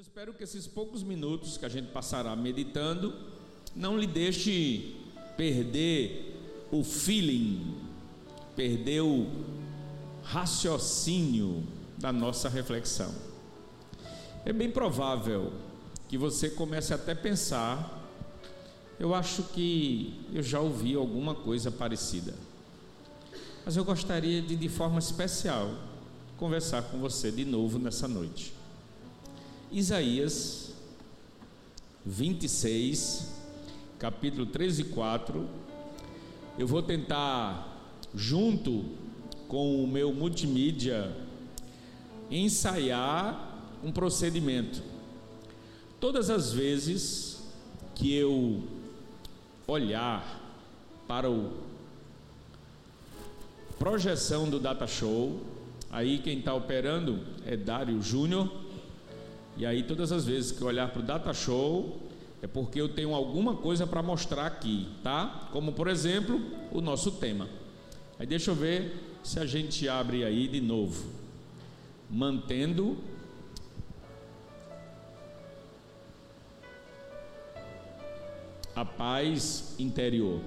eu espero que esses poucos minutos que a gente passará meditando não lhe deixe perder o feeling, perder o raciocínio da nossa reflexão. É bem provável que você comece até a pensar, eu acho que eu já ouvi alguma coisa parecida. Mas eu gostaria de, de forma especial, conversar com você de novo nessa noite. Isaías 26, capítulo 3 e 4. Eu vou tentar, junto com o meu multimídia, ensaiar um procedimento. Todas as vezes que eu olhar para o projeção do Data Show, aí quem está operando é Dário Júnior e aí todas as vezes que eu olhar para o data show é porque eu tenho alguma coisa para mostrar aqui, tá? Como por exemplo, o nosso tema. Aí deixa eu ver se a gente abre aí de novo. Mantendo a paz interior.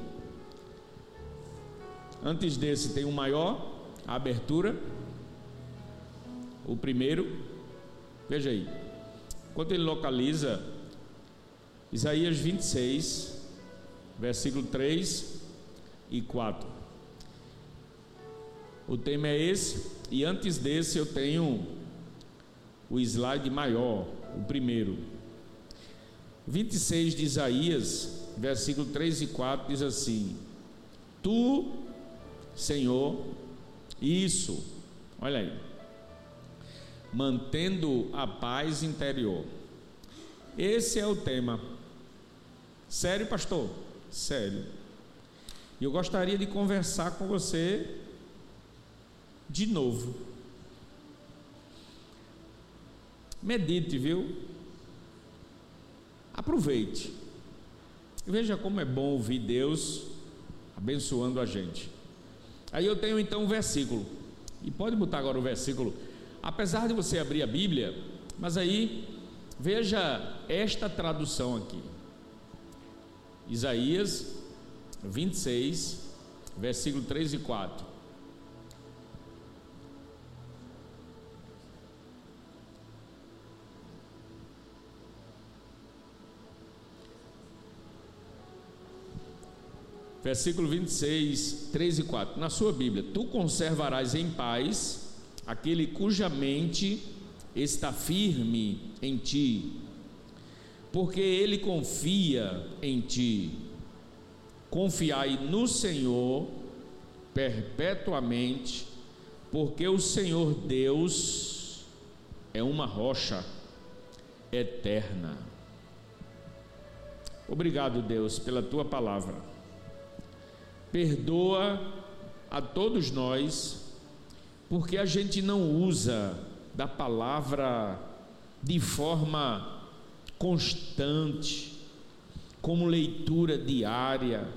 Antes desse tem um maior, a abertura. O primeiro, veja aí. Quando ele localiza Isaías 26, versículo 3 e 4. O tema é esse, e antes desse eu tenho o slide maior, o primeiro. 26 de Isaías, versículo 3 e 4 diz assim: Tu, Senhor, isso, olha aí mantendo a paz interior. Esse é o tema. Sério, pastor? Sério. E eu gostaria de conversar com você de novo. Medite, viu? Aproveite. Veja como é bom ouvir Deus abençoando a gente. Aí eu tenho então um versículo. E pode botar agora o versículo Apesar de você abrir a Bíblia, mas aí veja esta tradução aqui. Isaías 26, versículo 3 e 4. Versículo 26, 3 e 4. Na sua Bíblia, tu conservarás em paz aquele cuja mente está firme em ti, porque ele confia em ti. Confiai no Senhor perpetuamente, porque o Senhor Deus é uma rocha eterna. Obrigado, Deus, pela tua palavra. Perdoa a todos nós porque a gente não usa da palavra de forma constante, como leitura diária,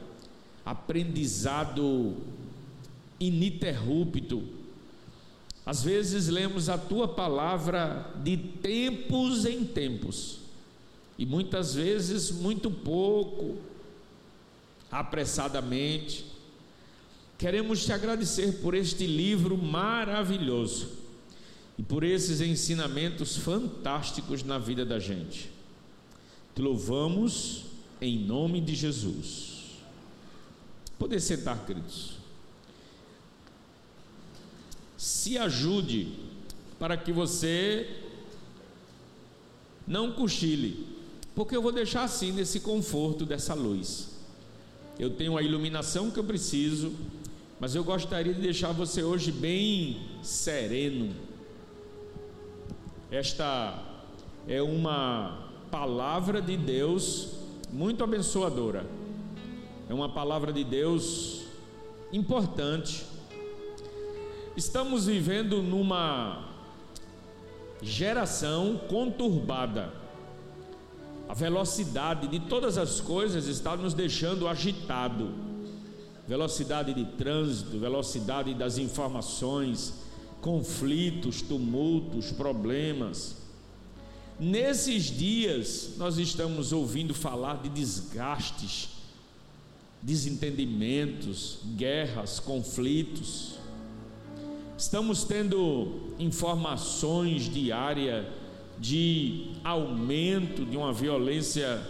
aprendizado ininterrupto. Às vezes lemos a tua palavra de tempos em tempos, e muitas vezes muito pouco, apressadamente. Queremos te agradecer por este livro maravilhoso e por esses ensinamentos fantásticos na vida da gente. Te louvamos em nome de Jesus. Poder sentar, queridos. Se ajude para que você não cochile, porque eu vou deixar assim nesse conforto dessa luz. Eu tenho a iluminação que eu preciso, mas eu gostaria de deixar você hoje bem sereno. Esta é uma palavra de Deus muito abençoadora. É uma palavra de Deus importante. Estamos vivendo numa geração conturbada. A velocidade de todas as coisas está nos deixando agitado velocidade de trânsito, velocidade das informações, conflitos, tumultos, problemas. Nesses dias, nós estamos ouvindo falar de desgastes, desentendimentos, guerras, conflitos. Estamos tendo informações diárias de aumento de uma violência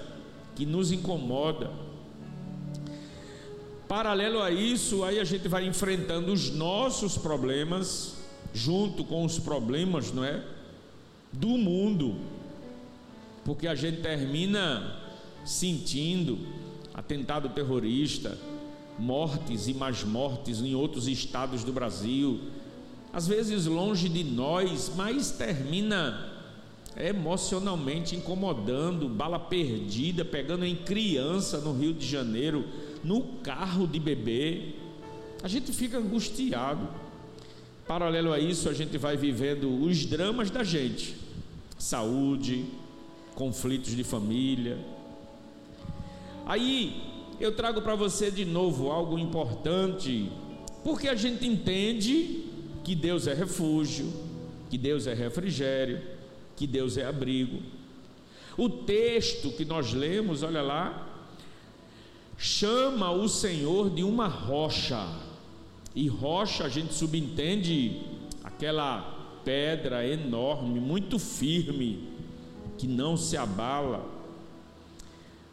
que nos incomoda. Paralelo a isso, aí a gente vai enfrentando os nossos problemas junto com os problemas, não é? Do mundo. Porque a gente termina sentindo atentado terrorista, mortes e mais mortes em outros estados do Brasil, às vezes longe de nós, mas termina emocionalmente incomodando, bala perdida, pegando em criança no Rio de Janeiro, no carro de bebê. A gente fica angustiado. Paralelo a isso, a gente vai vivendo os dramas da gente: saúde, conflitos de família. Aí eu trago para você de novo algo importante, porque a gente entende que Deus é refúgio, que Deus é refrigério, que Deus é abrigo. O texto que nós lemos, olha lá, chama o Senhor de uma rocha. E rocha a gente subentende aquela pedra enorme, muito firme, que não se abala.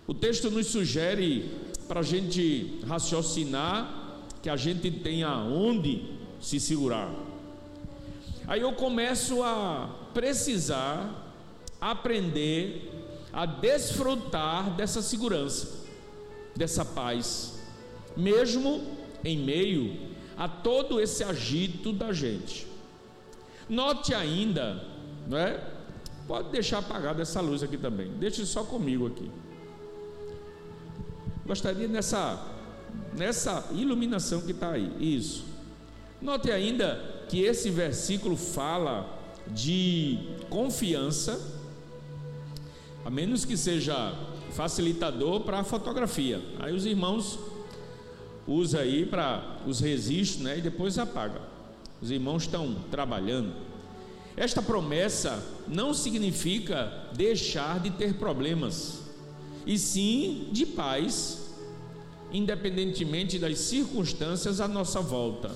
O texto nos sugere para a gente raciocinar que a gente tem aonde se segurar. Aí eu começo a precisar aprender a desfrutar dessa segurança, dessa paz, mesmo em meio a todo esse agito da gente. Note ainda, não é? Pode deixar apagada essa luz aqui também. Deixe só comigo aqui. Gostaria nessa nessa iluminação que está aí. Isso. Note ainda que esse versículo fala de confiança, a menos que seja facilitador para a fotografia. Aí os irmãos usa aí para os registros, né, e depois apaga. Os irmãos estão trabalhando. Esta promessa não significa deixar de ter problemas, e sim de paz, independentemente das circunstâncias à nossa volta.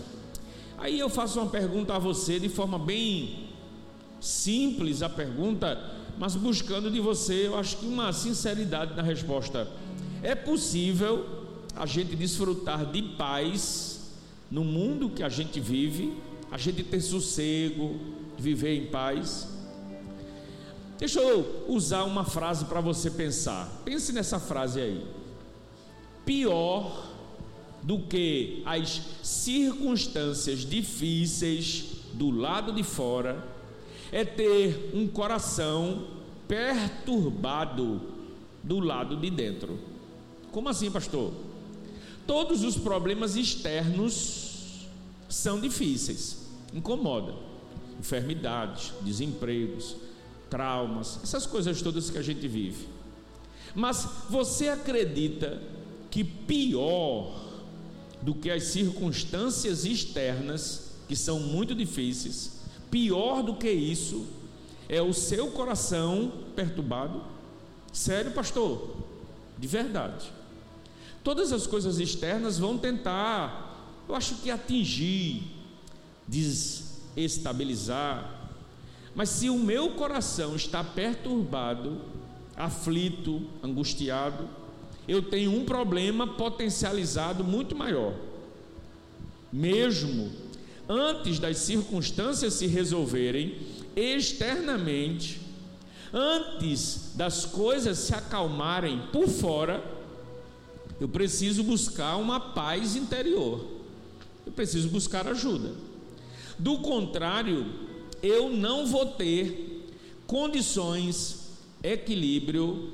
Aí eu faço uma pergunta a você de forma bem simples a pergunta, mas buscando de você, eu acho que uma sinceridade na resposta. É possível a gente desfrutar de paz no mundo que a gente vive, a gente ter sossego, viver em paz? Deixa eu usar uma frase para você pensar. Pense nessa frase aí. Pior do que as circunstâncias difíceis do lado de fora é ter um coração perturbado do lado de dentro. Como assim, pastor? Todos os problemas externos são difíceis, incomoda. Enfermidades, desempregos, traumas, essas coisas todas que a gente vive. Mas você acredita que pior do que as circunstâncias externas, que são muito difíceis. Pior do que isso é o seu coração perturbado. Sério, pastor? De verdade. Todas as coisas externas vão tentar, eu acho que atingir, desestabilizar. Mas se o meu coração está perturbado, aflito, angustiado, eu tenho um problema potencializado muito maior. Mesmo antes das circunstâncias se resolverem externamente, antes das coisas se acalmarem por fora, eu preciso buscar uma paz interior. Eu preciso buscar ajuda. Do contrário, eu não vou ter condições, equilíbrio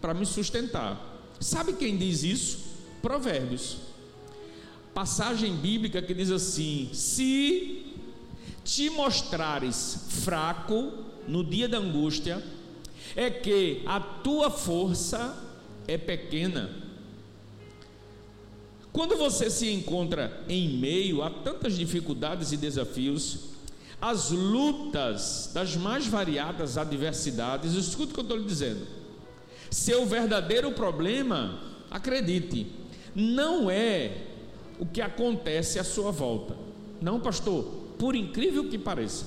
para me sustentar. Sabe quem diz isso? Provérbios. Passagem bíblica que diz assim: Se te mostrares fraco no dia da angústia, é que a tua força é pequena. Quando você se encontra em meio a tantas dificuldades e desafios, as lutas das mais variadas adversidades, escute o que eu estou lhe dizendo. Seu verdadeiro problema, acredite, não é o que acontece à sua volta. Não, pastor, por incrível que pareça.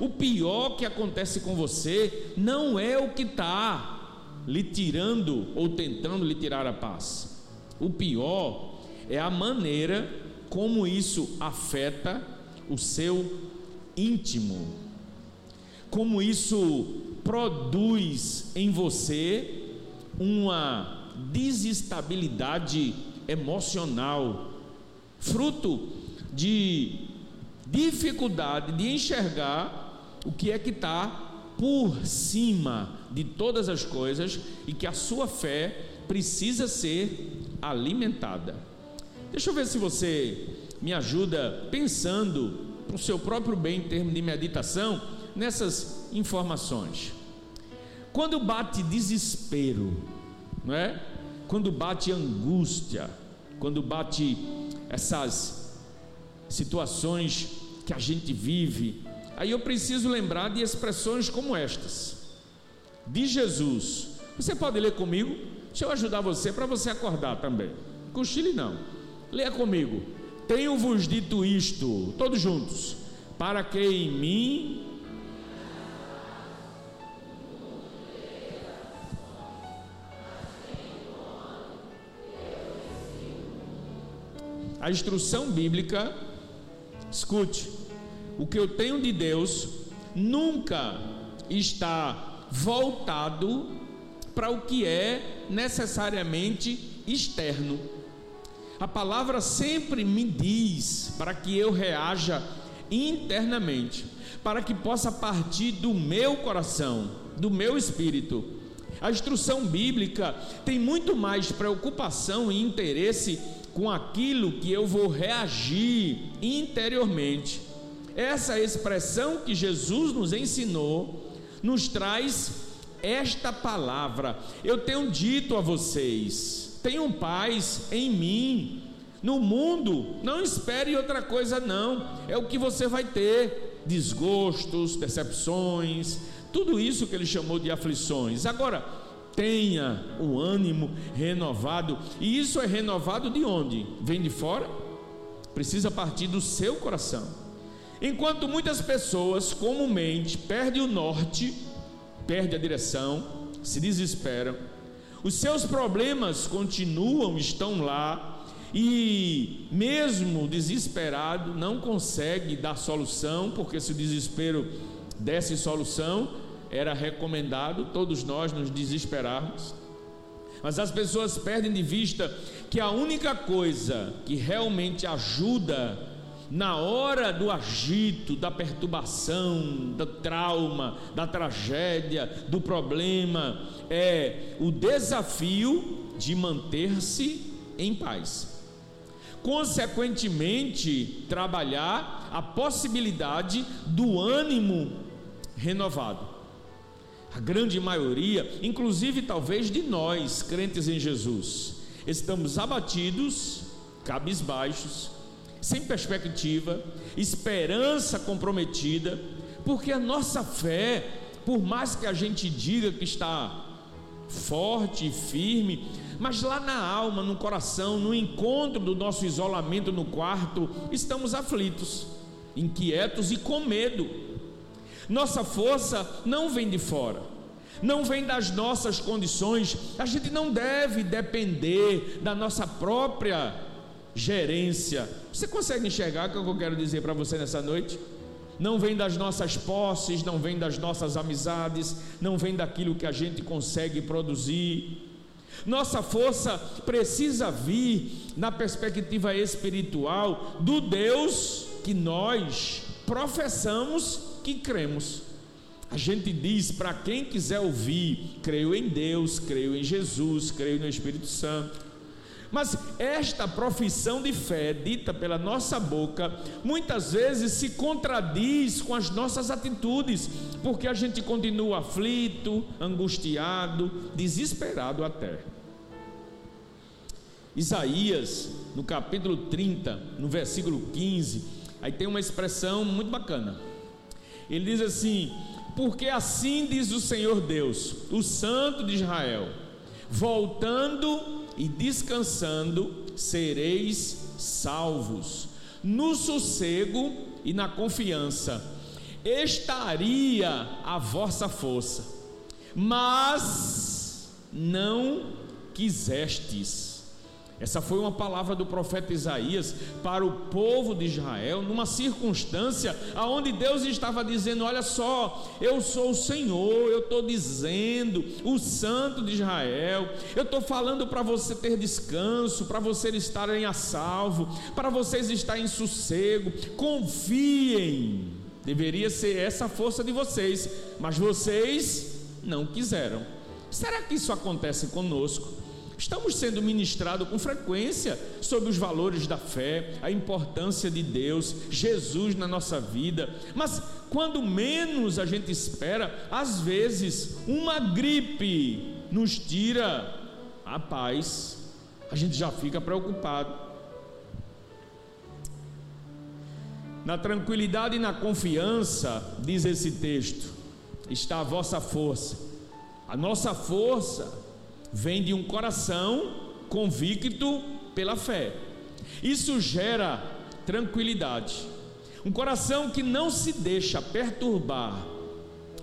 O pior que acontece com você não é o que está lhe tirando ou tentando lhe tirar a paz. O pior é a maneira como isso afeta o seu íntimo, como isso produz em você uma desestabilidade emocional, fruto de dificuldade de enxergar o que é que está por cima de todas as coisas e que a sua fé precisa ser alimentada. Deixa eu ver se você me ajuda pensando para o seu próprio bem em termos de meditação nessas informações. Quando bate desespero, não é? Quando bate angústia, quando bate essas situações que a gente vive, aí eu preciso lembrar de expressões como estas. De Jesus. Você pode ler comigo? Deixa eu ajudar você para você acordar também. Cochile não. Leia comigo. Tenho-vos dito isto, todos juntos, para que em mim A instrução bíblica, escute, o que eu tenho de Deus nunca está voltado para o que é necessariamente externo. A palavra sempre me diz para que eu reaja internamente, para que possa partir do meu coração, do meu espírito. A instrução bíblica tem muito mais preocupação e interesse com aquilo que eu vou reagir interiormente. Essa expressão que Jesus nos ensinou nos traz esta palavra. Eu tenho dito a vocês, tenham paz em mim. No mundo, não espere outra coisa, não. É o que você vai ter: desgostos, decepções, tudo isso que ele chamou de aflições. Agora, tenha o ânimo renovado. E isso é renovado de onde? Vem de fora? Precisa partir do seu coração. Enquanto muitas pessoas comumente perdem o norte, perdem a direção, se desesperam, os seus problemas continuam, estão lá, e mesmo desesperado, não consegue dar solução, porque se o desespero desse solução, era recomendado todos nós nos desesperarmos. Mas as pessoas perdem de vista que a única coisa que realmente ajuda na hora do agito, da perturbação, do trauma, da tragédia, do problema, é o desafio de manter-se em paz. Consequentemente, trabalhar a possibilidade do ânimo renovado. A grande maioria, inclusive talvez de nós, crentes em Jesus, estamos abatidos, cabisbaixos, sem perspectiva, esperança comprometida, porque a nossa fé, por mais que a gente diga que está forte e firme, mas lá na alma, no coração, no encontro do nosso isolamento no quarto, estamos aflitos, inquietos e com medo. Nossa força não vem de fora, não vem das nossas condições, a gente não deve depender da nossa própria gerência. Você consegue enxergar o que eu quero dizer para você nessa noite? Não vem das nossas posses, não vem das nossas amizades, não vem daquilo que a gente consegue produzir. Nossa força precisa vir na perspectiva espiritual do Deus que nós professamos que cremos. A gente diz para quem quiser ouvir: creio em Deus, creio em Jesus, creio no Espírito Santo. Mas esta profissão de fé dita pela nossa boca muitas vezes se contradiz com as nossas atitudes, porque a gente continua aflito, angustiado, desesperado até. Isaías, no capítulo 30, no versículo 15, aí tem uma expressão muito bacana. Ele diz assim: Porque assim diz o Senhor Deus, o Santo de Israel: voltando e descansando, sereis salvos, no sossego e na confiança, estaria a vossa força, mas não quisestes essa foi uma palavra do profeta Isaías para o povo de Israel, numa circunstância aonde Deus estava dizendo: Olha só, eu sou o Senhor, eu estou dizendo, o Santo de Israel, eu estou falando para você ter descanso, para vocês estarem a salvo, para vocês estarem em sossego, confiem. Deveria ser essa a força de vocês, mas vocês não quiseram. Será que isso acontece conosco? Estamos sendo ministrados com frequência sobre os valores da fé, a importância de Deus, Jesus na nossa vida, mas quando menos a gente espera, às vezes uma gripe nos tira a paz, a gente já fica preocupado. Na tranquilidade e na confiança, diz esse texto, está a vossa força. A nossa força vem de um coração convicto pela fé. Isso gera tranquilidade. Um coração que não se deixa perturbar.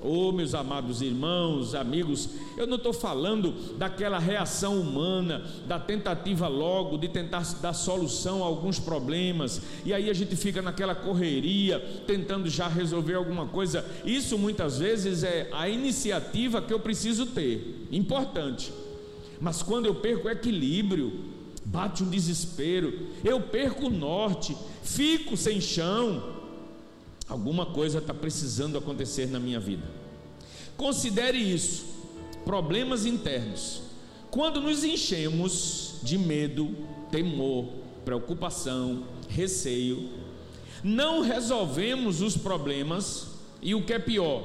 Oh, meus amados irmãos, amigos, eu não estou falando daquela reação humana, da tentativa logo de tentar dar solução a alguns problemas, e aí a gente fica naquela correria, tentando já resolver alguma coisa. Isso muitas vezes é a iniciativa que eu preciso ter, importante mas quando eu perco o equilíbrio, bate um desespero, eu perco o norte, fico sem chão, alguma coisa está precisando acontecer na minha vida. Considere isso: problemas internos. Quando nos enchemos de medo, temor, preocupação, receio, não resolvemos os problemas e o que é pior,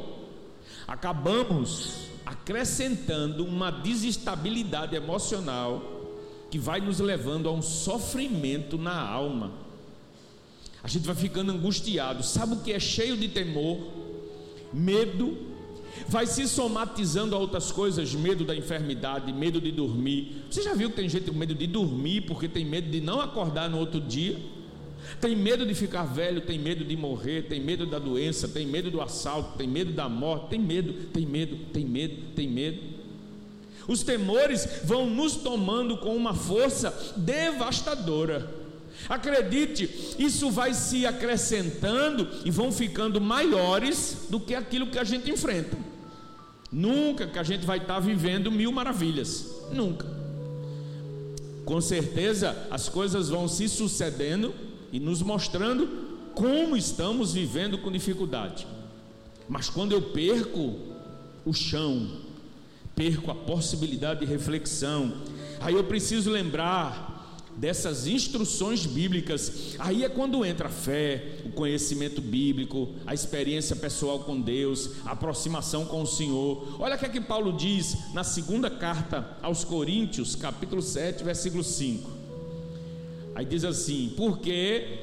acabamos acrescentando uma desestabilidade emocional que vai nos levando a um sofrimento na alma. A gente vai ficando angustiado. Sabe o que é cheio de temor? Medo. Vai se somatizando a outras coisas, medo da enfermidade, medo de dormir. Você já viu que tem gente com medo de dormir porque tem medo de não acordar no outro dia? Tem medo de ficar velho, tem medo de morrer, tem medo da doença, tem medo do assalto, tem medo da morte, tem medo, tem medo, tem medo, tem medo. Os temores vão nos tomando com uma força devastadora. Acredite, isso vai se acrescentando e vão ficando maiores do que aquilo que a gente enfrenta. Nunca que a gente vai estar vivendo mil maravilhas, nunca. Com certeza as coisas vão se sucedendo e nos mostrando como estamos vivendo com dificuldade. Mas quando eu perco o chão, perco a possibilidade de reflexão, aí eu preciso lembrar dessas instruções bíblicas. Aí é quando entra a fé, o conhecimento bíblico, a experiência pessoal com Deus, a aproximação com o Senhor. Olha o que é que Paulo diz na segunda carta aos Coríntios, capítulo 7, versículo 5. Aí diz assim: porque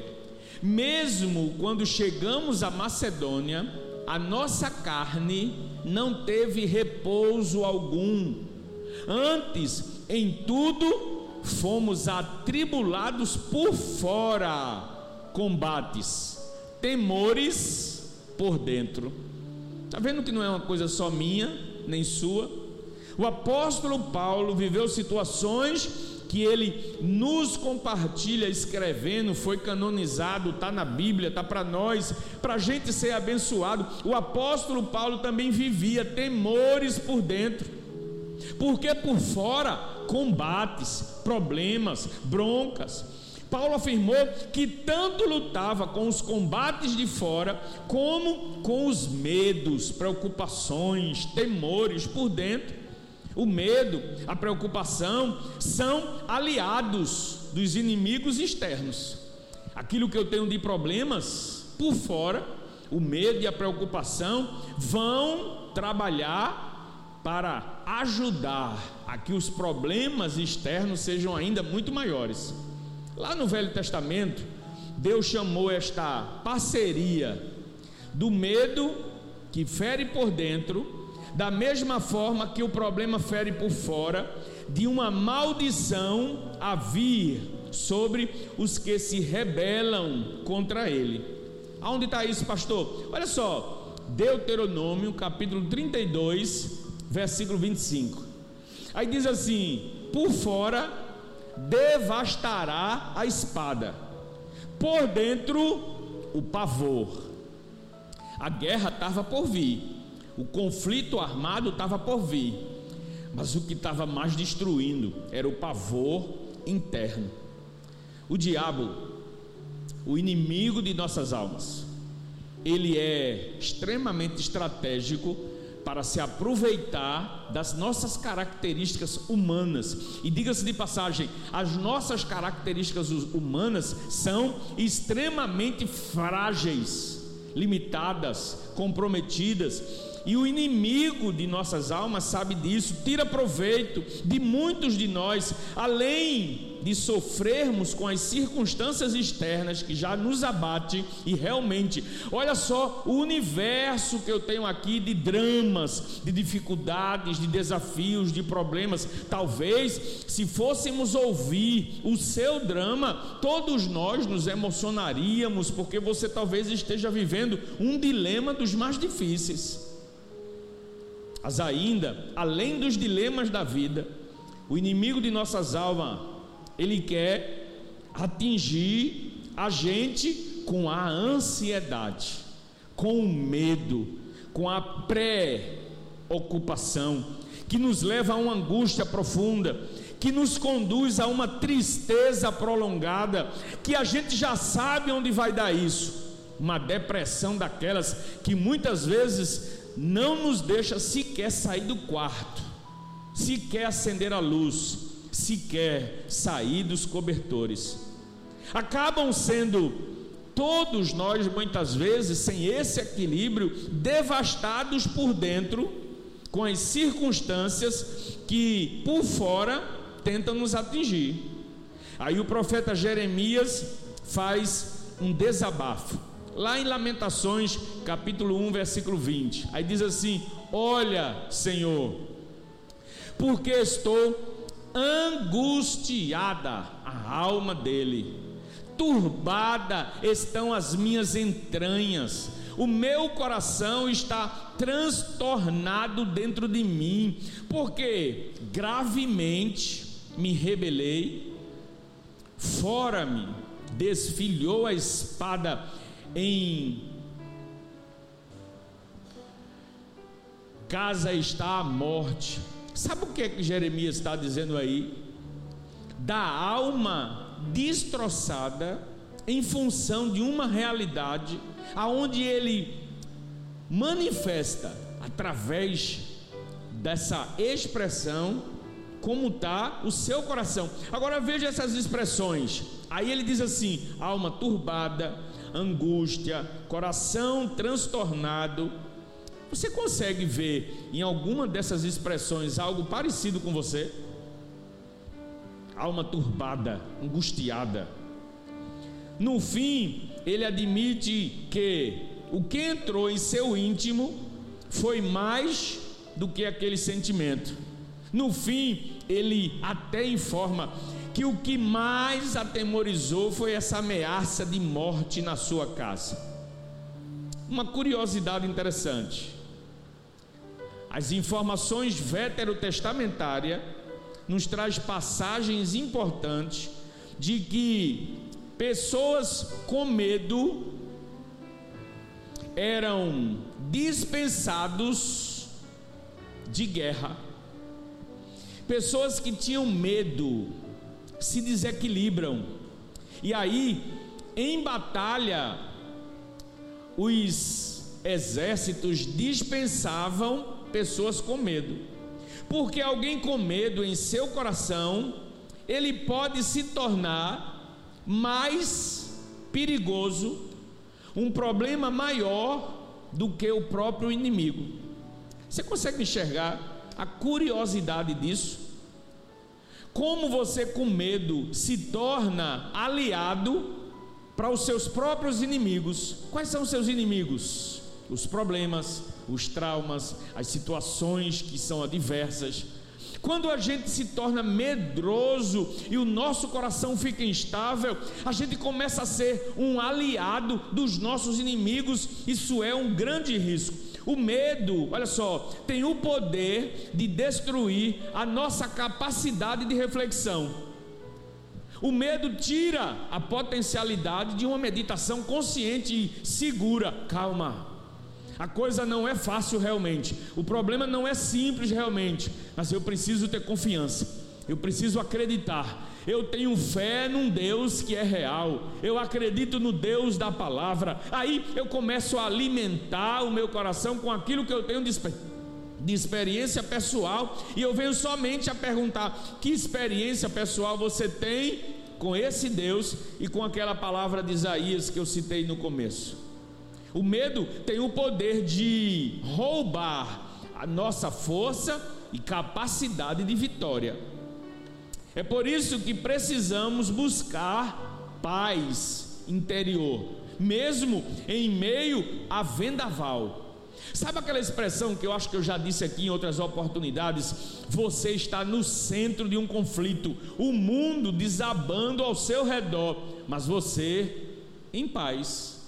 mesmo quando chegamos à Macedônia, a nossa carne não teve repouso algum. Antes, em tudo, fomos atribulados por fora, combates, temores por dentro. Está vendo que não é uma coisa só minha, nem sua? O apóstolo Paulo viveu situações que ele nos compartilha escrevendo, foi canonizado, está na Bíblia, está para nós, para a gente ser abençoado. O apóstolo Paulo também vivia temores por dentro, porque por fora combates, problemas, broncas. Paulo afirmou que tanto lutava com os combates de fora, como com os medos, preocupações, temores por dentro. O medo, a preocupação são aliados dos inimigos externos. Aquilo que eu tenho de problemas por fora, o medo e a preocupação vão trabalhar para ajudar a que os problemas externos sejam ainda muito maiores. Lá no Velho Testamento, Deus chamou esta parceria do medo que fere por dentro, da mesma forma que o problema fere por fora, de uma maldição a vir sobre os que se rebelam contra ele. Aonde está isso, pastor? Olha só, Deuteronômio capítulo 32, versículo 25. Aí diz assim: por fora devastará a espada, por dentro o pavor. A guerra estava por vir, o conflito armado estava por vir, mas o que estava mais destruindo era o pavor interno. O diabo, o inimigo de nossas almas, ele é extremamente estratégico para se aproveitar das nossas características humanas. E diga-se de passagem, as nossas características humanas são extremamente frágeis, limitadas, comprometidas. E o inimigo de nossas almas sabe disso, tira proveito de muitos de nós, além de sofrermos com as circunstâncias externas que já nos abate e realmente, olha só o universo que eu tenho aqui de dramas, de dificuldades, de desafios, de problemas. Talvez se fôssemos ouvir o seu drama, todos nós nos emocionaríamos, porque você talvez esteja vivendo um dilema dos mais difíceis. Mas ainda, além dos dilemas da vida, o inimigo de nossas almas ele quer atingir a gente com a ansiedade, com o medo, com a pré-ocupação, que nos leva a uma angústia profunda, que nos conduz a uma tristeza prolongada, que a gente já sabe onde vai dar isso. Uma depressão daquelas que muitas vezes não nos deixa sequer sair do quarto, sequer acender a luz, sequer sair dos cobertores. Acabam sendo todos nós, muitas vezes, sem esse equilíbrio, devastados por dentro, com as circunstâncias que por fora tentam nos atingir. Aí o profeta Jeremias faz um desabafo. Lá em Lamentações, capítulo 1, versículo 20. Aí diz assim: Olha, Senhor, porque estou angustiada a alma dele, turbada estão as minhas entranhas, o meu coração está transtornado dentro de mim, porque gravemente me rebelei, fora-me, desfilhou a espada em casa está a morte Sabe o que, é que Jeremias está dizendo aí? Da alma destroçada em função de uma realidade aonde ele manifesta através dessa expressão como está o seu coração. Agora veja essas expressões. Aí ele diz assim: alma turbada, angústia, coração transtornado, você consegue ver em alguma dessas expressões algo parecido com você? Alma turbada, angustiada. No fim, ele admite que o que entrou em seu íntimo foi mais do que aquele sentimento. No fim, ele até informa que o que mais atemorizou foi essa ameaça de morte na sua casa. Uma curiosidade interessante. As informações veterotestamentárias nos traz passagens importantes de que pessoas com medo eram dispensados de guerra. Pessoas que tinham medo se desequilibram. E aí, em batalha, os exércitos dispensavam pessoas com medo. Porque alguém com medo em seu coração, ele pode se tornar mais perigoso, um problema maior do que o próprio inimigo. Você consegue enxergar a curiosidade disso? Como você com medo se torna aliado para os seus próprios inimigos? Quais são os seus inimigos? Os problemas, os traumas, as situações que são adversas. Quando a gente se torna medroso e o nosso coração fica instável, a gente começa a ser um aliado dos nossos inimigos. Isso é um grande risco. O medo, olha só, tem o poder de destruir a nossa capacidade de reflexão. O medo tira a potencialidade de uma meditação consciente e segura. Calma, a coisa não é fácil realmente. O problema não é simples realmente. Mas eu preciso ter confiança. Eu preciso acreditar. Eu tenho fé num Deus que é real. Eu acredito no Deus da palavra. Aí eu começo a alimentar o meu coração com aquilo que eu tenho de, de experiência pessoal. E eu venho somente a perguntar: que experiência pessoal você tem com esse Deus e com aquela palavra de Isaías que eu citei no começo? O medo tem o poder de roubar a nossa força e capacidade de vitória. É por isso que precisamos buscar paz interior, mesmo em meio a vendaval. Sabe aquela expressão que eu acho que eu já disse aqui em outras oportunidades? Você está no centro de um conflito, o mundo desabando ao seu redor, mas você em paz.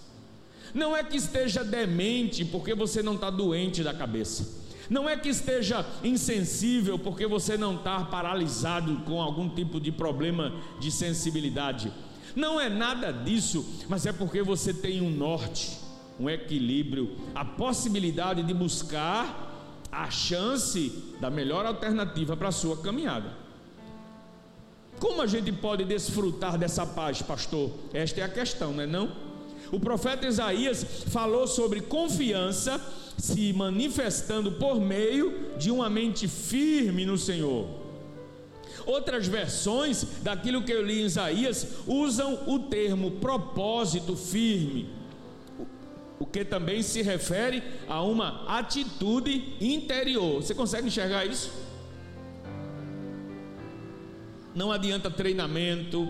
Não é que esteja demente porque você não está doente da cabeça. Não é que esteja insensível porque você não está paralisado com algum tipo de problema de sensibilidade. Não é nada disso, mas é porque você tem um norte, um equilíbrio, a possibilidade de buscar a chance da melhor alternativa para a sua caminhada. Como a gente pode desfrutar dessa paz, pastor? Esta é a questão, não é não? O profeta Isaías falou sobre confiança se manifestando por meio de uma mente firme no Senhor. Outras versões daquilo que eu li em Isaías usam o termo propósito firme, o que também se refere a uma atitude interior. Você consegue enxergar isso? Não adianta treinamento,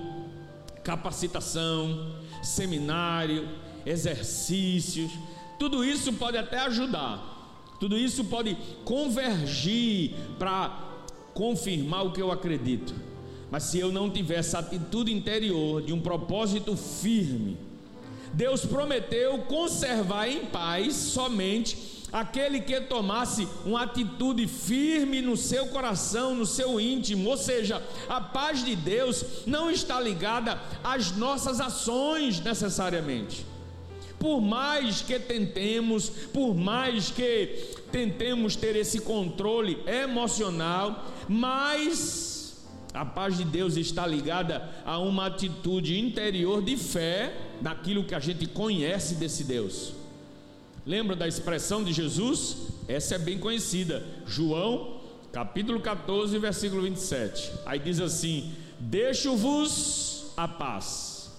capacitação, seminário, exercícios, tudo isso pode até ajudar, tudo isso pode convergir para confirmar o que eu acredito. Mas se eu não tiver essa atitude interior de um propósito firme, Deus prometeu conservar em paz somente aquele que tomasse uma atitude firme no seu coração, no seu íntimo, ou seja, a paz de Deus não está ligada às nossas ações necessariamente. Por mais que tentemos, por mais que tentemos ter esse controle emocional, mas a paz de Deus está ligada a uma atitude interior de fé naquilo que a gente conhece desse Deus. Lembra da expressão de Jesus? Essa é bem conhecida. João, capítulo 14, versículo 27. Aí diz assim: Deixo-vos a paz,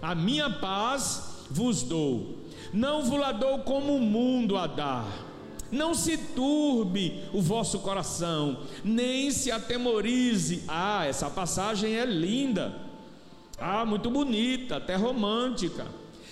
a minha paz vos dou, não vos la dou como o mundo a dar. Não se turbe o vosso coração, nem se atemorize. Ah, essa passagem é linda. Ah, muito bonita, até romântica.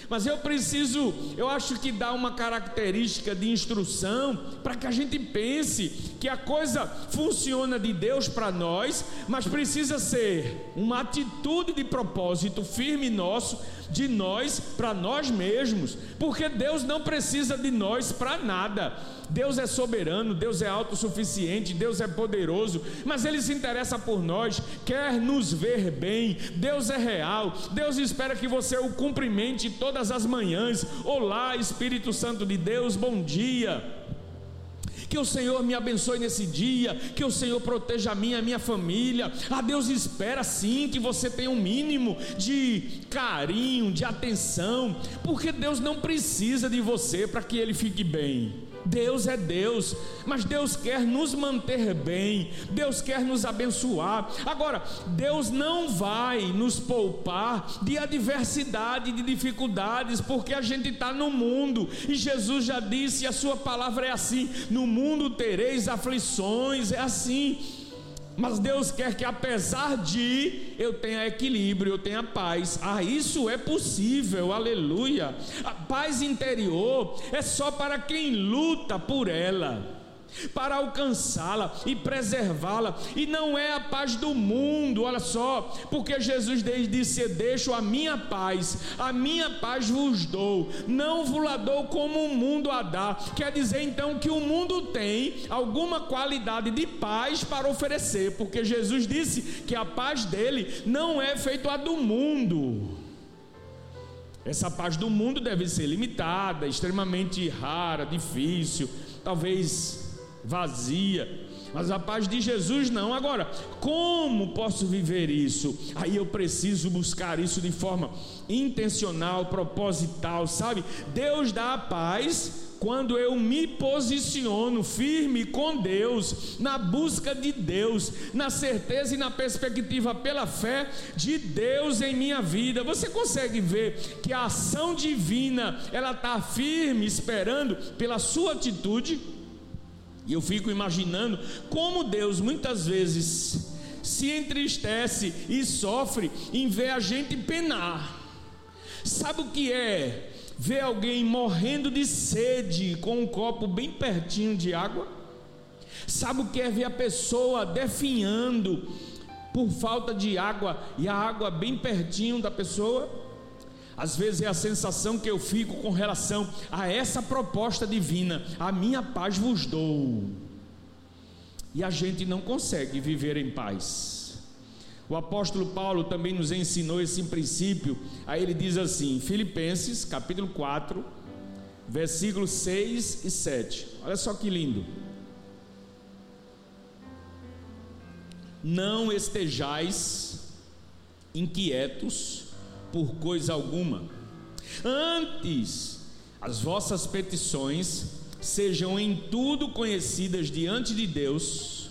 Mas eu preciso, eu acho que dá uma característica de instrução para que a gente pense que a coisa funciona de Deus para nós, mas precisa ser uma atitude de propósito firme nosso de nós para nós mesmos, porque Deus não precisa de nós para nada. Deus é soberano, Deus é autossuficiente, Deus é poderoso, mas Ele se interessa por nós, quer nos ver bem. Deus é real, Deus espera que você o cumprimente todas as manhãs. Olá, Espírito Santo de Deus, bom dia. Que o Senhor me abençoe nesse dia, que o Senhor proteja a minha, a minha família. A Deus espera sim que você tenha um mínimo de carinho, de atenção, porque Deus não precisa de você para que ele fique bem. Deus é Deus, mas Deus quer nos manter bem, Deus quer nos abençoar. Agora, Deus não vai nos poupar de adversidade, de dificuldades, porque a gente está no mundo e Jesus já disse, a Sua palavra é assim: no mundo tereis aflições, é assim. Mas Deus quer que, apesar de eu tenha equilíbrio, eu tenha paz. Ah, isso é possível, aleluia. A paz interior é só para quem luta por ela para alcançá-la e preservá-la, e não é a paz do mundo, olha só, porque Jesus disse: Deixo a minha paz, a minha paz vos dou, não vos la dou como o mundo a dá. Quer dizer então que o mundo tem alguma qualidade de paz para oferecer, porque Jesus disse que a paz dele não é feito a do mundo. Essa paz do mundo deve ser limitada, extremamente rara, difícil, talvez vazia. Mas a paz de Jesus não. Agora, como posso viver isso? Aí eu preciso buscar isso de forma intencional, proposital, sabe? Deus dá a paz quando eu me posiciono firme com Deus, na busca de Deus, na certeza e na perspectiva pela fé de Deus em minha vida. Você consegue ver que a ação divina ela está firme, esperando pela sua atitude? E eu fico imaginando como Deus muitas vezes se entristece e sofre em ver a gente penar. Sabe o que é ver alguém morrendo de sede com um copo bem pertinho de água? Sabe o que é ver a pessoa definhando por falta de água e a água bem pertinho da pessoa? Às vezes é a sensação que eu fico com relação a essa proposta divina: a minha paz vos dou. E a gente não consegue viver em paz. O apóstolo Paulo também nos ensinou esse princípio. Aí ele diz assim, Filipenses, capítulo 4, versículos 6 e 7. Olha só que lindo. Não estejais inquietos por coisa alguma. Antes, as vossas petições sejam em tudo conhecidas diante de Deus,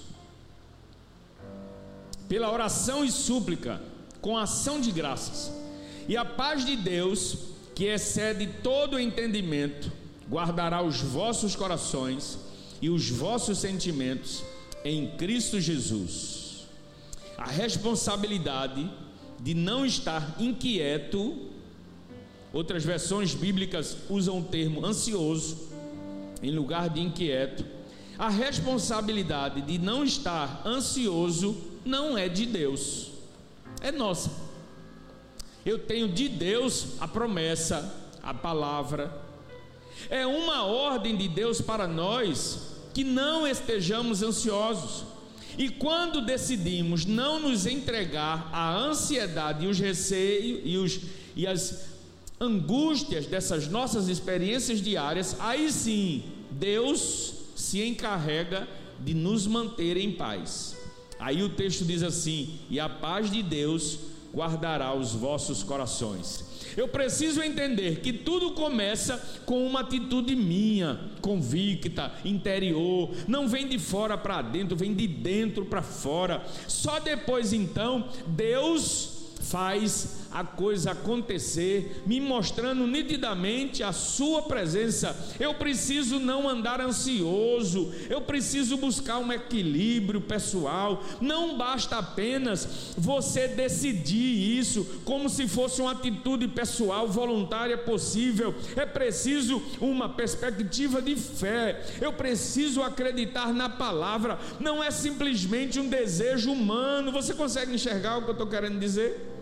pela oração e súplica, com ação de graças. E a paz de Deus, que excede todo entendimento, guardará os vossos corações e os vossos sentimentos em Cristo Jesus. A responsabilidade de não estar inquieto. Outras versões bíblicas usam o termo ansioso em lugar de inquieto. A responsabilidade de não estar ansioso não é de Deus, é nossa. Eu tenho de Deus a promessa, a palavra. É uma ordem de Deus para nós que não estejamos ansiosos. E quando decidimos não nos entregar à ansiedade e os receios e, os, e as angústias dessas nossas experiências diárias, aí sim Deus se encarrega de nos manter em paz. Aí o texto diz assim: e a paz de Deus guardará os vossos corações. Eu preciso entender que tudo começa com uma atitude minha, convicta, interior, não vem de fora para dentro, vem de dentro para fora. Só depois então Deus faz a coisa acontecer, me mostrando nitidamente a sua presença. Eu preciso não andar ansioso, eu preciso buscar um equilíbrio pessoal. Não basta apenas você decidir isso como se fosse uma atitude pessoal voluntária possível. É preciso uma perspectiva de fé. Eu preciso acreditar na palavra. Não é simplesmente um desejo humano. Você consegue enxergar o que eu estou querendo dizer?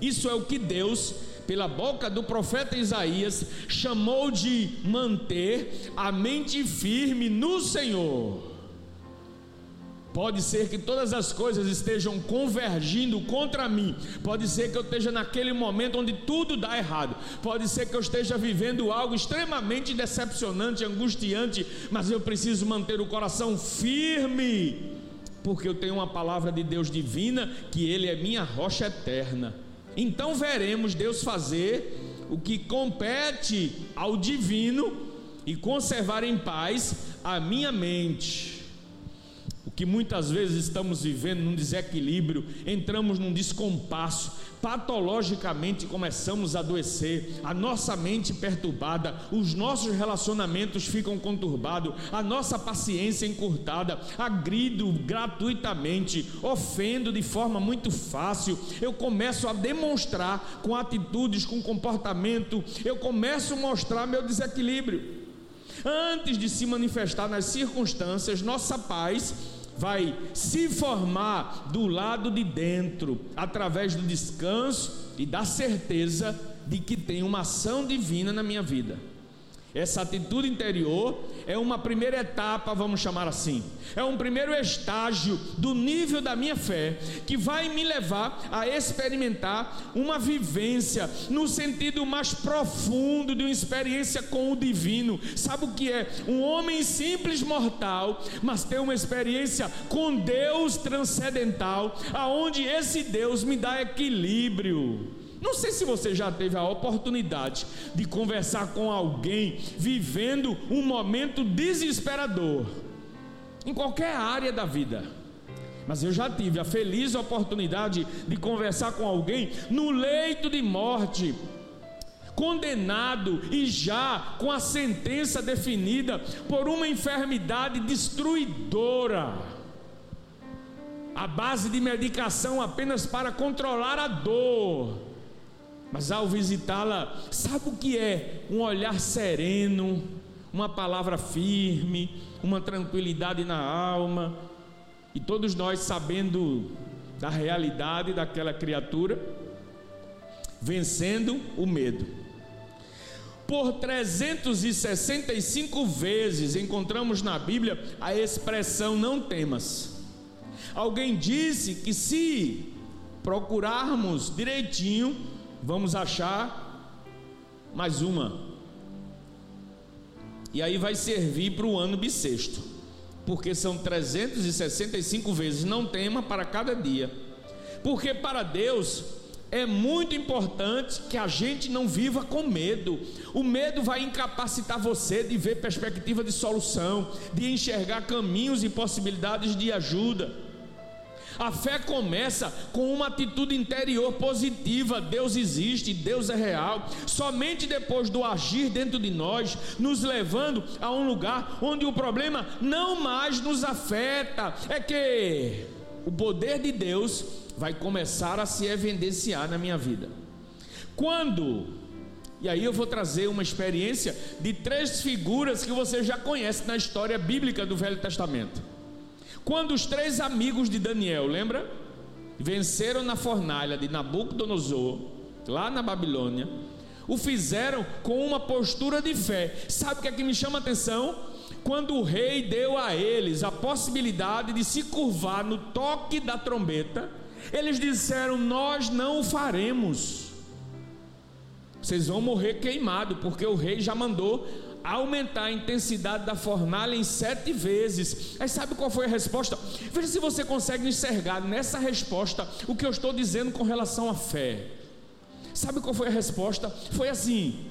Isso é o que Deus, pela boca do profeta Isaías, chamou de manter a mente firme no Senhor. Pode ser que todas as coisas estejam convergindo contra mim. Pode ser que eu esteja naquele momento onde tudo dá errado. Pode ser que eu esteja vivendo algo extremamente decepcionante, angustiante, mas eu preciso manter o coração firme, porque eu tenho uma palavra de Deus divina que Ele é minha rocha eterna. Então veremos Deus fazer o que compete ao divino e conservar em paz a minha mente. O que muitas vezes estamos vivendo num desequilíbrio, entramos num descompasso, patologicamente começamos a adoecer, a nossa mente perturbada, os nossos relacionamentos ficam conturbados, a nossa paciência encurtada, agrido gratuitamente, ofendo de forma muito fácil, eu começo a demonstrar com atitudes, com comportamento, eu começo a mostrar meu desequilíbrio. Antes de se manifestar nas circunstâncias, nossa paz vai se formar do lado de dentro, através do descanso e da certeza de que tem uma ação divina na minha vida. Essa atitude interior é uma primeira etapa, vamos chamar assim. É um primeiro estágio do nível da minha fé que vai me levar a experimentar uma vivência no sentido mais profundo de uma experiência com o divino. Sabe o que é? Um homem simples mortal, mas ter uma experiência com Deus transcendental, aonde esse Deus me dá equilíbrio. Não sei se você já teve a oportunidade de conversar com alguém vivendo um momento desesperador, em qualquer área da vida. Mas eu já tive a feliz oportunidade de conversar com alguém no leito de morte, condenado e já com a sentença definida por uma enfermidade destruidora. A base de medicação apenas para controlar a dor mas ao visitá-la, sabe o que é? Um olhar sereno, uma palavra firme, uma tranquilidade na alma. E todos nós sabendo da realidade daquela criatura, vencendo o medo. Por 365 vezes encontramos na Bíblia a expressão não temas. Alguém disse que se procurarmos direitinho, vamos achar mais uma. E aí vai servir para o ano bissexto, porque são 365 vezes, não tema para cada dia. Porque para Deus é muito importante que a gente não viva com medo. O medo vai incapacitar você de ver perspectiva de solução, de enxergar caminhos e possibilidades de ajuda. A fé começa com uma atitude interior positiva: Deus existe, Deus é real. Somente depois do agir dentro de nós, nos levando a um lugar onde o problema não mais nos afeta, é que o poder de Deus vai começar a se evidenciar na minha vida. Quando e aí eu vou trazer uma experiência de três figuras que você já conhece na história bíblica do Velho Testamento. Quando os três amigos de Daniel, lembra? Venceram na fornalha de Nabucodonosor, lá na Babilônia, o fizeram com uma postura de fé. Sabe o que é que me chama a atenção? Quando o rei deu a eles a possibilidade de se curvar no toque da trombeta, eles disseram: Nós não o faremos. Vocês vão morrer queimado, porque o rei já mandou aumentar a intensidade da fornalha em sete vezes. Aí sabe qual foi a resposta? Veja se você consegue enxergar nessa resposta o que eu estou dizendo com relação à fé. Sabe qual foi a resposta? Foi assim: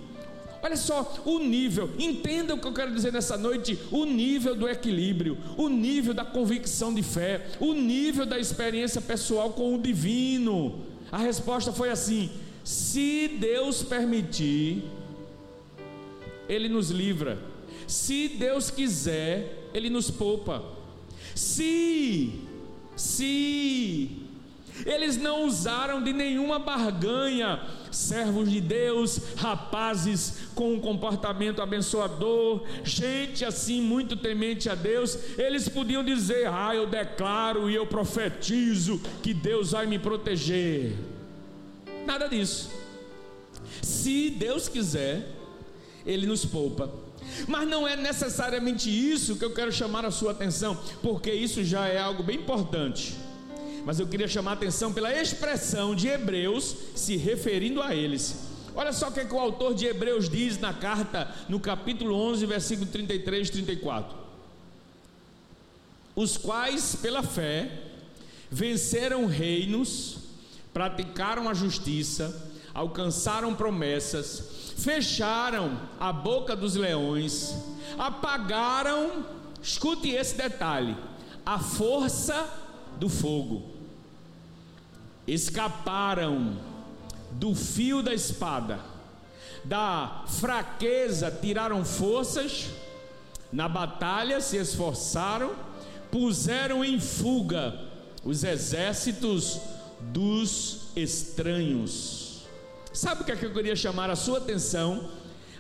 Olha só o nível, entenda o que eu quero dizer nessa noite: o nível do equilíbrio, o nível da convicção de fé, o nível da experiência pessoal com o divino. A resposta foi assim: se Deus permitir, ele nos livra. Se Deus quiser, Ele nos poupa. Se, se eles não usaram de nenhuma barganha, servos de Deus, rapazes com um comportamento abençoador, gente assim muito temente a Deus, eles podiam dizer: Ah, eu declaro e eu profetizo que Deus vai me proteger. Nada disso. Se Deus quiser, ele nos poupa. Mas não é necessariamente isso que eu quero chamar a sua atenção, porque isso já é algo bem importante. Mas eu queria chamar a atenção pela expressão de Hebreus se referindo a eles. Olha só o que, é que o autor de Hebreus diz na carta, no capítulo 11, versículo 33 e 34. Os quais, pela fé, venceram reinos, praticaram a justiça, alcançaram promessas, fecharam a boca dos leões, apagaram, escute esse detalhe, a força do fogo, escaparam do fio da espada, da fraqueza tiraram forças, na batalha se esforçaram, puseram em fuga os exércitos dos estranhos. Sabe o que, é que eu queria chamar a sua atenção?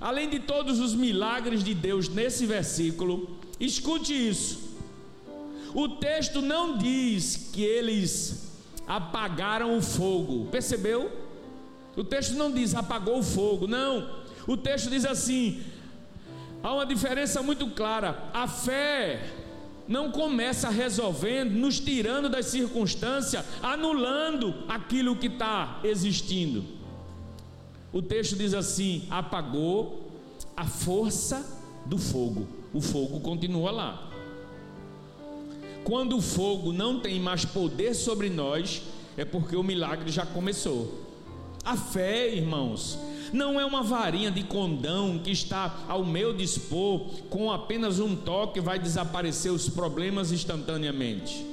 Além de todos os milagres de Deus nesse versículo, escute isso. O texto não diz que eles apagaram o fogo, percebeu? O texto não diz apagou o fogo, não. O texto diz assim: há uma diferença muito clara. A fé não começa resolvendo, nos tirando das circunstâncias, anulando aquilo que está existindo. O texto diz assim: apagou a força do fogo. O fogo continua lá. Quando o fogo não tem mais poder sobre nós, é porque o milagre já começou. A fé, irmãos, não é uma varinha de condão que está ao meu dispor, com apenas um toque vai desaparecer os problemas instantaneamente.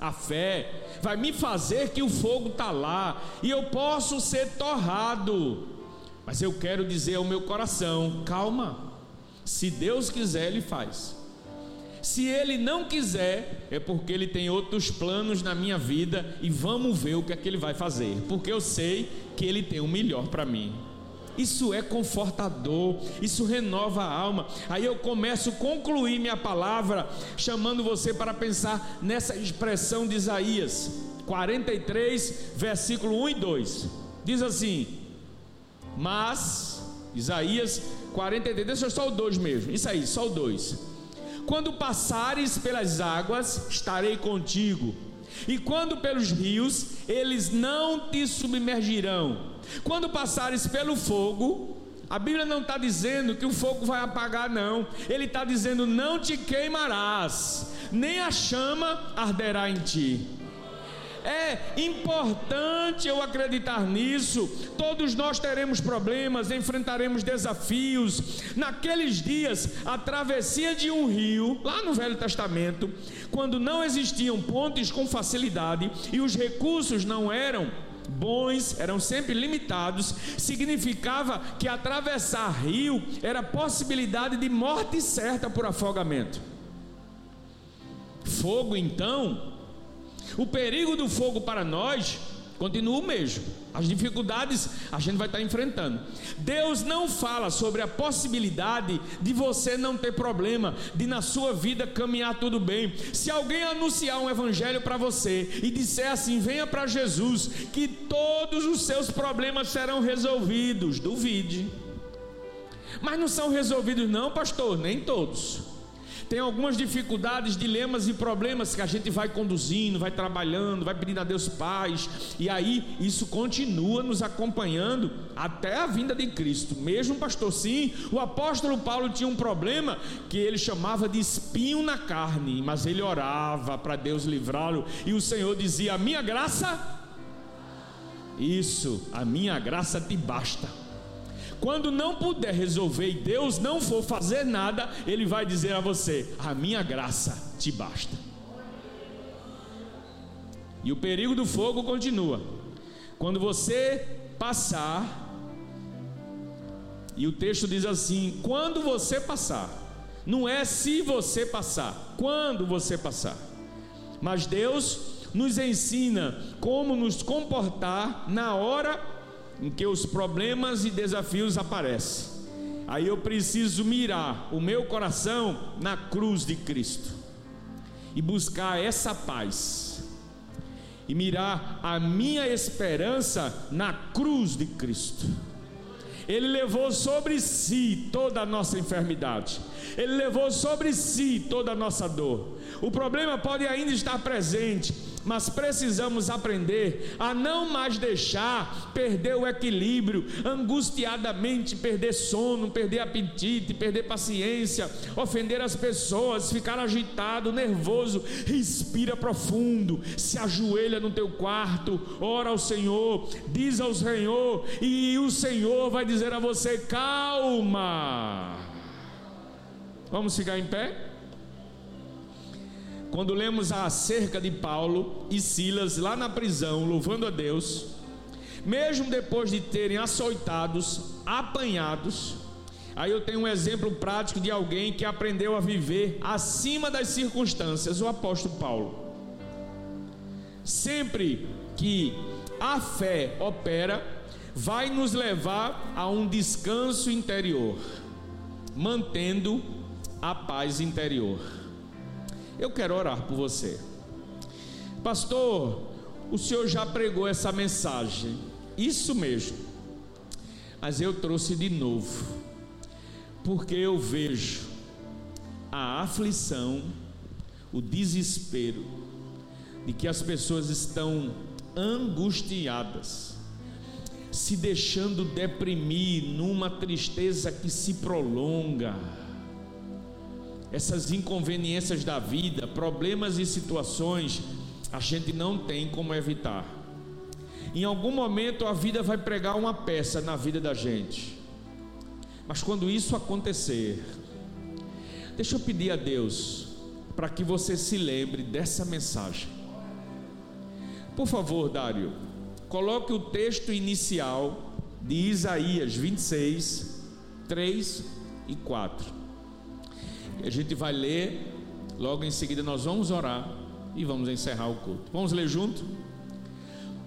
A fé vai me fazer que o fogo está lá e eu posso ser torrado. Mas eu quero dizer ao meu coração: calma, se Deus quiser, Ele faz. Se ele não quiser, é porque ele tem outros planos na minha vida e vamos ver o que é que ele vai fazer, porque eu sei que ele tem o melhor para mim. Isso é confortador, isso renova a alma. Aí eu começo a concluir minha palavra, chamando você para pensar nessa expressão de Isaías 43, versículo 1 e 2. Diz assim: Mas, Isaías 43, deixa eu só o 2 mesmo, isso aí, só o 2 quando passares pelas águas, estarei contigo. E quando pelos rios, eles não te submergirão. Quando passares pelo fogo, a Bíblia não está dizendo que o fogo vai apagar, não. Ele está dizendo: não te queimarás, nem a chama arderá em ti. É importante eu acreditar nisso. Todos nós teremos problemas, enfrentaremos desafios. Naqueles dias, a travessia de um rio, lá no Velho Testamento, quando não existiam pontes com facilidade e os recursos não eram bons, eram sempre limitados, significava que atravessar rio era possibilidade de morte certa por afogamento. Fogo, então, o perigo do fogo para nós continua o mesmo. As dificuldades a gente vai estar enfrentando. Deus não fala sobre a possibilidade de você não ter problema, de na sua vida caminhar tudo bem. Se alguém anunciar um evangelho para você e disser assim: venha para Jesus, que todos os seus problemas serão resolvidos, duvide. Mas não são resolvidos, não, pastor, nem todos. Tem algumas dificuldades, dilemas e problemas que a gente vai conduzindo, vai trabalhando, vai pedindo a Deus paz, e aí isso continua nos acompanhando até a vinda de Cristo. Mesmo, pastor, sim, o apóstolo Paulo tinha um problema que ele chamava de espinho na carne, mas ele orava para Deus livrá-lo, e o Senhor dizia: A minha graça. Isso, a minha graça te basta. Quando não puder resolver e Deus não for fazer nada, Ele vai dizer a você: A minha graça te basta. E o perigo do fogo continua. Quando você passar, e o texto diz assim: quando você passar, não é se você passar, quando você passar. Mas Deus nos ensina como nos comportar na hora em que os problemas e desafios aparecem. Aí eu preciso mirar o meu coração na cruz de Cristo e buscar essa paz. E mirar a minha esperança na cruz de Cristo. Ele levou sobre si toda a nossa enfermidade. Ele levou sobre si toda a nossa dor. O problema pode ainda estar presente, mas precisamos aprender a não mais deixar perder o equilíbrio, angustiadamente perder sono, perder apetite, perder paciência, ofender as pessoas, ficar agitado, nervoso. Respira profundo, se ajoelha no teu quarto, ora ao Senhor, diz ao Senhor, e o Senhor vai dizer a você: calma. Vamos ficar em pé? Quando lemos acerca de Paulo e Silas lá na prisão, louvando a Deus, mesmo depois de terem açoitados, apanhados, aí eu tenho um exemplo prático de alguém que aprendeu a viver acima das circunstâncias, o apóstolo Paulo. Sempre que a fé opera, vai nos levar a um descanso interior, mantendo a paz interior. Eu quero orar por você. Pastor, o senhor já pregou essa mensagem. Isso mesmo. Mas eu trouxe de novo. Porque eu vejo a aflição, o desespero de que as pessoas estão angustiadas, se deixando deprimir numa tristeza que se prolonga essas inconveniências da vida, problemas e situações, a gente não tem como evitar. Em algum momento a vida vai pregar uma peça na vida da gente. Mas quando isso acontecer, deixa eu pedir a Deus para que você se lembre dessa mensagem. Por favor, Dário, coloque o texto inicial de Isaías 26, 3 e 4. A gente vai ler, logo em seguida nós vamos orar e vamos encerrar o culto. Vamos ler junto?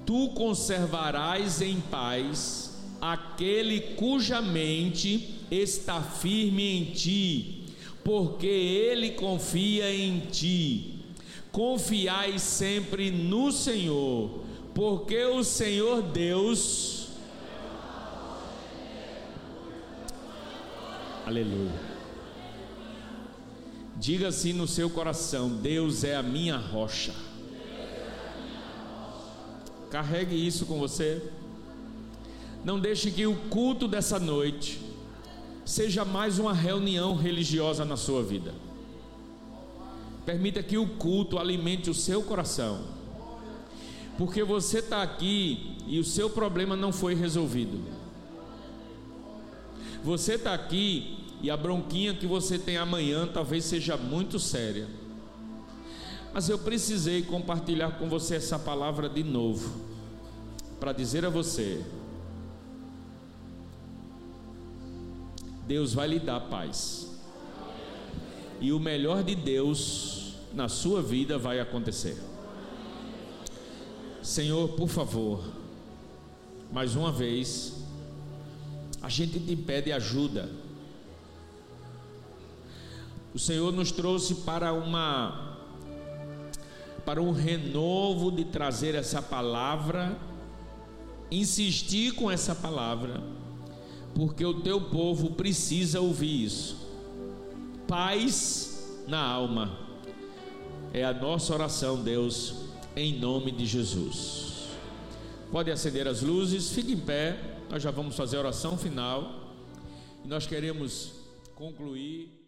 Tu conservarás em paz aquele cuja mente está firme em ti, porque ele confia em ti. Confiai sempre no Senhor, porque o Senhor Deus. Aleluia. Diga assim no seu coração: Deus é a minha rocha. Carregue isso com você. Não deixe que o culto dessa noite seja mais uma reunião religiosa na sua vida. Permita que o culto alimente o seu coração. Porque você está aqui e o seu problema não foi resolvido. Você está aqui e a bronquinha que você tem amanhã talvez seja muito séria. Mas eu precisei compartilhar com você essa palavra de novo, para dizer a você: Deus vai lhe dar paz, e o melhor de Deus na sua vida vai acontecer. Senhor, por favor, mais uma vez, a gente te pede ajuda o Senhor nos trouxe para uma para um renovo de trazer essa palavra, insistir com essa palavra, porque o teu povo precisa ouvir isso. Paz na alma. É a nossa oração, Deus, em nome de Jesus. Pode acender as luzes, fique em pé. Nós já vamos fazer a oração final. E nós queremos concluir